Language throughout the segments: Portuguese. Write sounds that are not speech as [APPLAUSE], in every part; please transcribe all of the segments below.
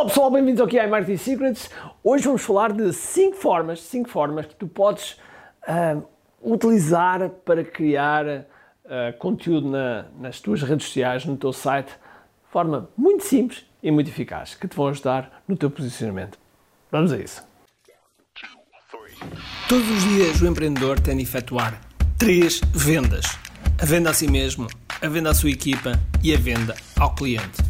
Olá pessoal, bem-vindos aqui ao Marketing Secrets. Hoje vamos falar de 5 formas, 5 formas que tu podes uh, utilizar para criar uh, conteúdo na, nas tuas redes sociais, no teu site, de forma muito simples e muito eficaz, que te vão ajudar no teu posicionamento. Vamos a isso. Todos os dias o empreendedor tem de efetuar três vendas: a venda a si mesmo, a venda à sua equipa e a venda ao cliente.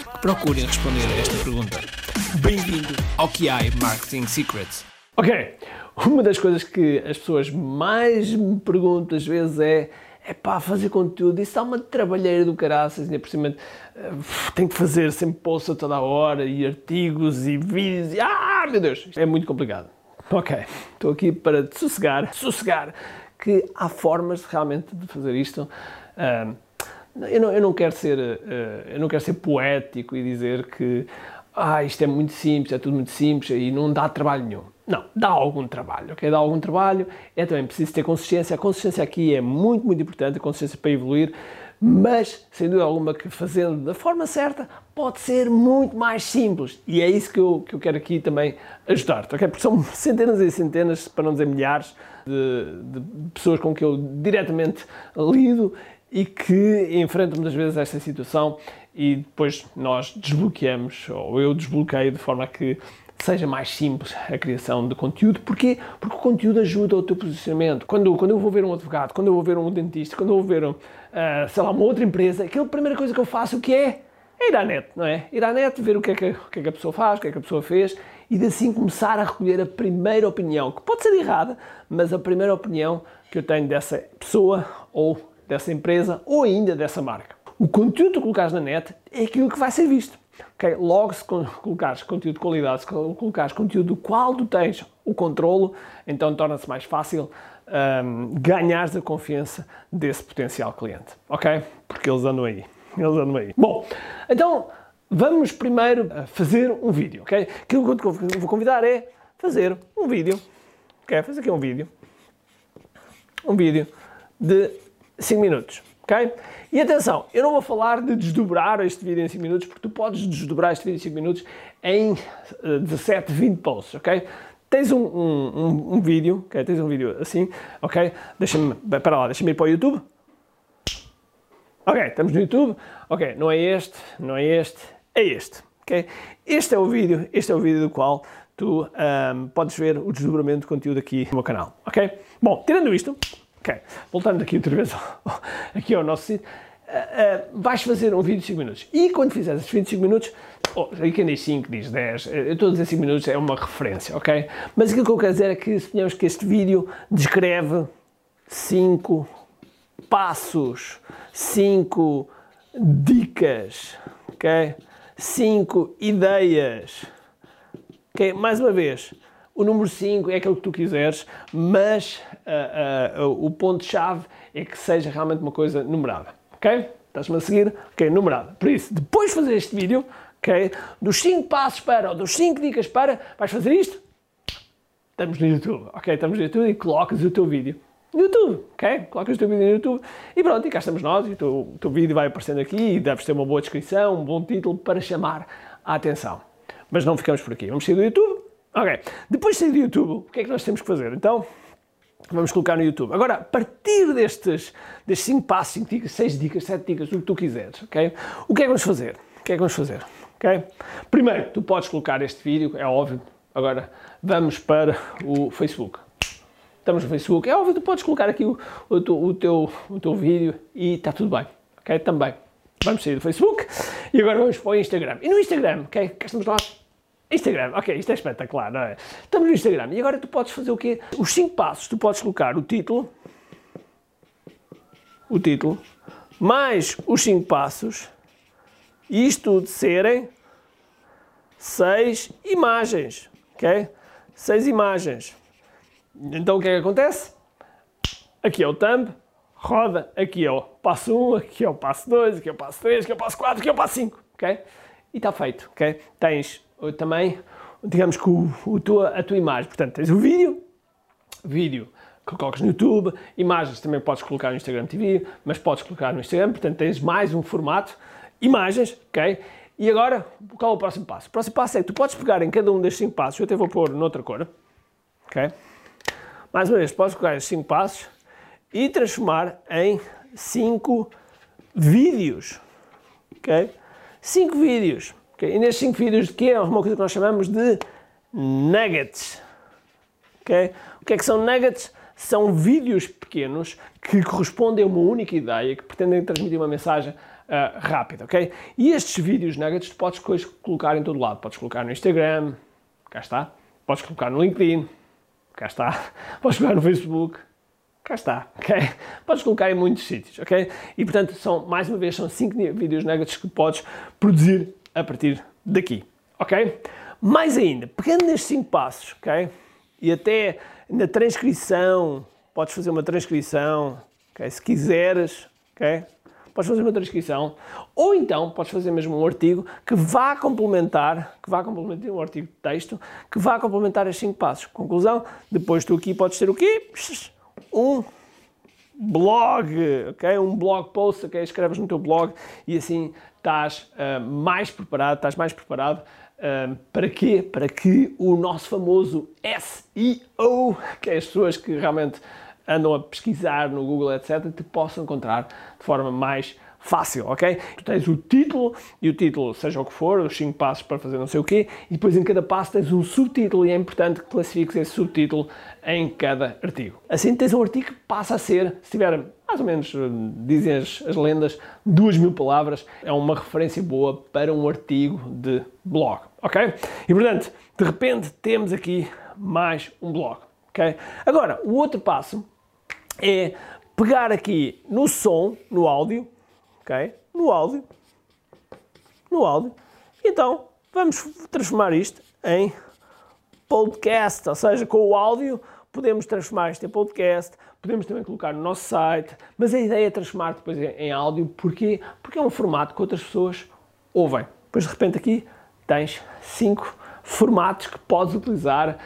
procurem responder a esta pergunta. Bem-vindo ao QI Marketing Secrets. Ok, uma das coisas que as pessoas mais me perguntam às vezes é é pá, fazer conteúdo, isso dá uma trabalheira do caraças, ainda por cima uh, tem que fazer sempre posts a toda a hora, e artigos, e vídeos, e ah, meu Deus, é muito complicado. Ok, estou aqui para te sossegar, sossegar, que há formas realmente de fazer isto. Uh, eu não, eu não quero ser, uh, eu não quero ser poético e dizer que ah, isto é muito simples, é tudo muito simples e não dá trabalho nenhum. Não, dá algum trabalho, ok? Dá algum trabalho, é também preciso ter consistência. A consistência aqui é muito, muito importante, a consistência para evoluir, mas, sem dúvida alguma, que fazendo da forma certa pode ser muito mais simples. E é isso que eu, que eu quero aqui também ajudar-te, ok? Porque são [LAUGHS] centenas e centenas, para não dizer milhares, de, de pessoas com que eu diretamente lido e que enfrentam muitas vezes esta situação e depois nós desbloqueamos, ou eu desbloqueio de forma a que seja mais simples a criação de conteúdo. Porquê? Porque o conteúdo ajuda o teu posicionamento. Quando, quando eu vou ver um advogado, quando eu vou ver um dentista, quando eu vou ver, um, uh, sei lá, uma outra empresa, aquela primeira coisa que eu faço, o que é? É ir à net, não é? Ir à net, ver o que, é que, o que é que a pessoa faz, o que é que a pessoa fez e de assim começar a recolher a primeira opinião, que pode ser errada, mas a primeira opinião que eu tenho dessa pessoa ou dessa empresa ou ainda dessa marca. O conteúdo que colocares na net é aquilo que vai ser visto. Okay? Logo, se colocares conteúdo de qualidade, se colocares conteúdo do qual tu tens o controlo, então torna-se mais fácil um, ganhares a confiança desse potencial cliente. Ok? Porque eles andam aí. Eles andam aí. Bom, então vamos primeiro fazer um vídeo. Ok? Aquilo que eu vou convidar é fazer um vídeo. Ok? Fazer aqui um vídeo. Um vídeo de 5 minutos, ok? E atenção, eu não vou falar de desdobrar este vídeo em 5 minutos, porque tu podes desdobrar este vídeo em 5 minutos em 17, eh, 20 posts, ok? Tens um, um, um, vídeo, ok? Tens um vídeo assim, ok? Deixa-me, para lá, deixa-me ir para o YouTube. Ok, estamos no YouTube. Ok, não é este, não é este, é este, ok? Este é o vídeo, este é o vídeo do qual tu um, podes ver o desdobramento de conteúdo aqui no meu canal, ok? Bom, tirando isto, Ok, voltando aqui outra vez [LAUGHS] aqui ao nosso sítio, uh, uh, vais fazer um vídeo de 5 minutos. E quando fizeres esses 25 minutos, oh, quem diz 5, diz 10, eh, eu estou a dizer 5 minutos, é uma referência, ok? Mas aquilo que eu quero dizer é que suponhamos que este vídeo descreve 5 passos, 5 dicas, ok? 5 ideias. Ok, mais uma vez, o número 5 é aquilo que tu quiseres, mas uh, uh, o ponto-chave é que seja realmente uma coisa numerada. Ok? Estás-me a seguir? Ok, numerada. Por isso, depois de fazer este vídeo, ok? Dos 5 passos para, ou dos 5 dicas para, vais fazer isto? Estamos no YouTube, ok? Estamos no YouTube e colocas o teu vídeo no YouTube, ok? Colocas o teu vídeo no YouTube e pronto, e cá estamos nós e o teu, o teu vídeo vai aparecendo aqui e deves ter uma boa descrição, um bom título para chamar a atenção. Mas não ficamos por aqui. Vamos sair do YouTube. Ok. Depois de sair do YouTube, o que é que nós temos que fazer? Então, Vamos colocar no YouTube. Agora, a partir destes, destes 5 passos, 5 dicas, 6 dicas, 7 dicas, o que tu quiseres, ok? O que é que vamos fazer? O que é que vamos fazer? Ok? Primeiro, tu podes colocar este vídeo, é óbvio. Agora, vamos para o Facebook. Estamos no Facebook. É óbvio, tu podes colocar aqui o, o, o, teu, o teu vídeo e está tudo bem. Ok? Também. Vamos sair do Facebook e agora vamos para o Instagram. E no Instagram, ok? Cá estamos nós Instagram, ok, isto é espetacular, não é? Estamos no Instagram e agora tu podes fazer o quê? Os 5 passos, tu podes colocar o título, o título, mais os 5 passos, e isto de serem seis imagens, ok? Seis imagens. Então o que é que acontece? Aqui é o thumb, roda, aqui é o passo 1, aqui é o passo 2, aqui é o passo 3, aqui é o passo 4, aqui é o passo 5, ok? E está feito, ok? Tens também, digamos que o, o tua, a tua imagem, portanto tens o vídeo, vídeo que colocas no YouTube, imagens também podes colocar no Instagram TV, mas podes colocar no Instagram, portanto tens mais um formato, imagens, ok? E agora, qual é o próximo passo? O próximo passo é que tu podes pegar em cada um destes 5 passos, eu até vou pôr noutra cor, ok? Mais uma vez, podes pegar estes 5 passos e transformar em 5 vídeos, ok? 5 vídeos, E nestes 5 vídeos, de que é uma coisa que nós chamamos de nuggets, ok? O que é que são nuggets? São vídeos pequenos que correspondem a uma única ideia, que pretendem transmitir uma mensagem uh, rápida, ok? E estes vídeos nuggets tu podes colocar em todo lado. Podes colocar no Instagram, cá está. Podes colocar no LinkedIn, cá está. [LAUGHS] Podes colocar no Facebook, cá está, ok? Podes colocar em muitos sítios, ok? E portanto, são, mais uma vez, são 5 vídeos nuggets que podes produzir a partir daqui, ok? Mais ainda, pegando nestes 5 passos, ok? E até na transcrição, podes fazer uma transcrição, okay? se quiseres, ok? Podes fazer uma transcrição, ou então podes fazer mesmo um artigo que vá complementar, que vá complementar um artigo de texto, que vá complementar estes 5 passos. Conclusão, depois tu aqui podes ter o quê? Um blog, ok? Um blog post, ok? Escreves no teu blog e assim estás uh, mais preparado, estás mais preparado para quê? Para que o nosso famoso SEO, que é as pessoas que realmente andam a pesquisar no Google, etc., te possam encontrar de forma mais fácil, ok? Tu tens o título, e o título, seja o que for, os 5 passos para fazer não sei o quê, e depois em cada passo tens um subtítulo, e é importante que classifiques esse subtítulo em cada artigo. Assim tens um artigo que passa a ser, se tiver mais ou menos, dizem as, as lendas, duas mil palavras, é uma referência boa para um artigo de blog, ok? E portanto, de repente temos aqui mais um blog, ok? Agora, o outro passo é pegar aqui no som, no áudio, ok? No áudio, no áudio. Então, vamos transformar isto em podcast, ou seja, com o áudio podemos transformar isto em podcast, podemos também colocar no nosso site, mas a ideia é transformar depois em áudio, porquê? Porque é um formato que outras pessoas ouvem. Depois de repente aqui tens cinco formatos que podes utilizar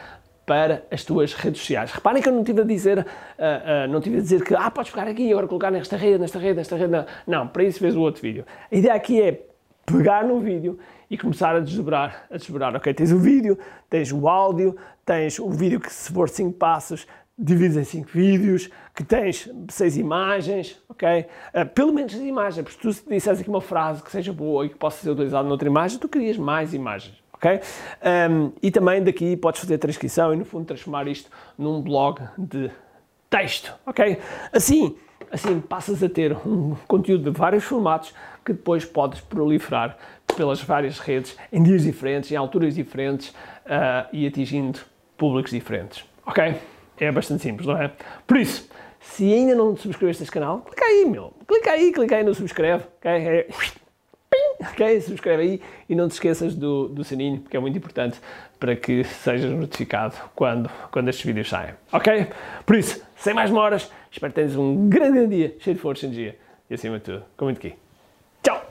para as tuas redes sociais. Reparem que eu não tive a dizer, uh, uh, não tive a dizer que ah, podes pegar aqui e agora colocar nesta rede, nesta rede, nesta rede. Não, para isso fez o outro vídeo. A ideia aqui é pegar no vídeo e começar a desdobrar, a desdobrar. Ok, tens o vídeo, tens o áudio, tens o vídeo que se for 5 passos, divides em 5 vídeos, que tens 6 imagens, ok? Uh, pelo menos 6 imagens, porque se tu disseres aqui uma frase que seja boa e que possa ser utilizada noutra imagem, tu querias mais imagens ok? Um, e também daqui podes fazer transcrição e no fundo transformar isto num blog de texto, ok? Assim, assim passas a ter um conteúdo de vários formatos que depois podes proliferar pelas várias redes em dias diferentes, em alturas diferentes uh, e atingindo públicos diferentes, ok? É bastante simples, não é? Por isso, se ainda não subscreveste este canal, clica aí, meu. Clica aí, clica aí no subscreve, ok? É ok? Subscreve aí e não te esqueças do, do sininho, porque é muito importante para que sejas notificado quando, quando estes vídeos saem, ok? Por isso, sem mais demoras, espero que tenhas um grande, dia, cheio de força e energia e acima de tudo, com muito aqui. Tchau!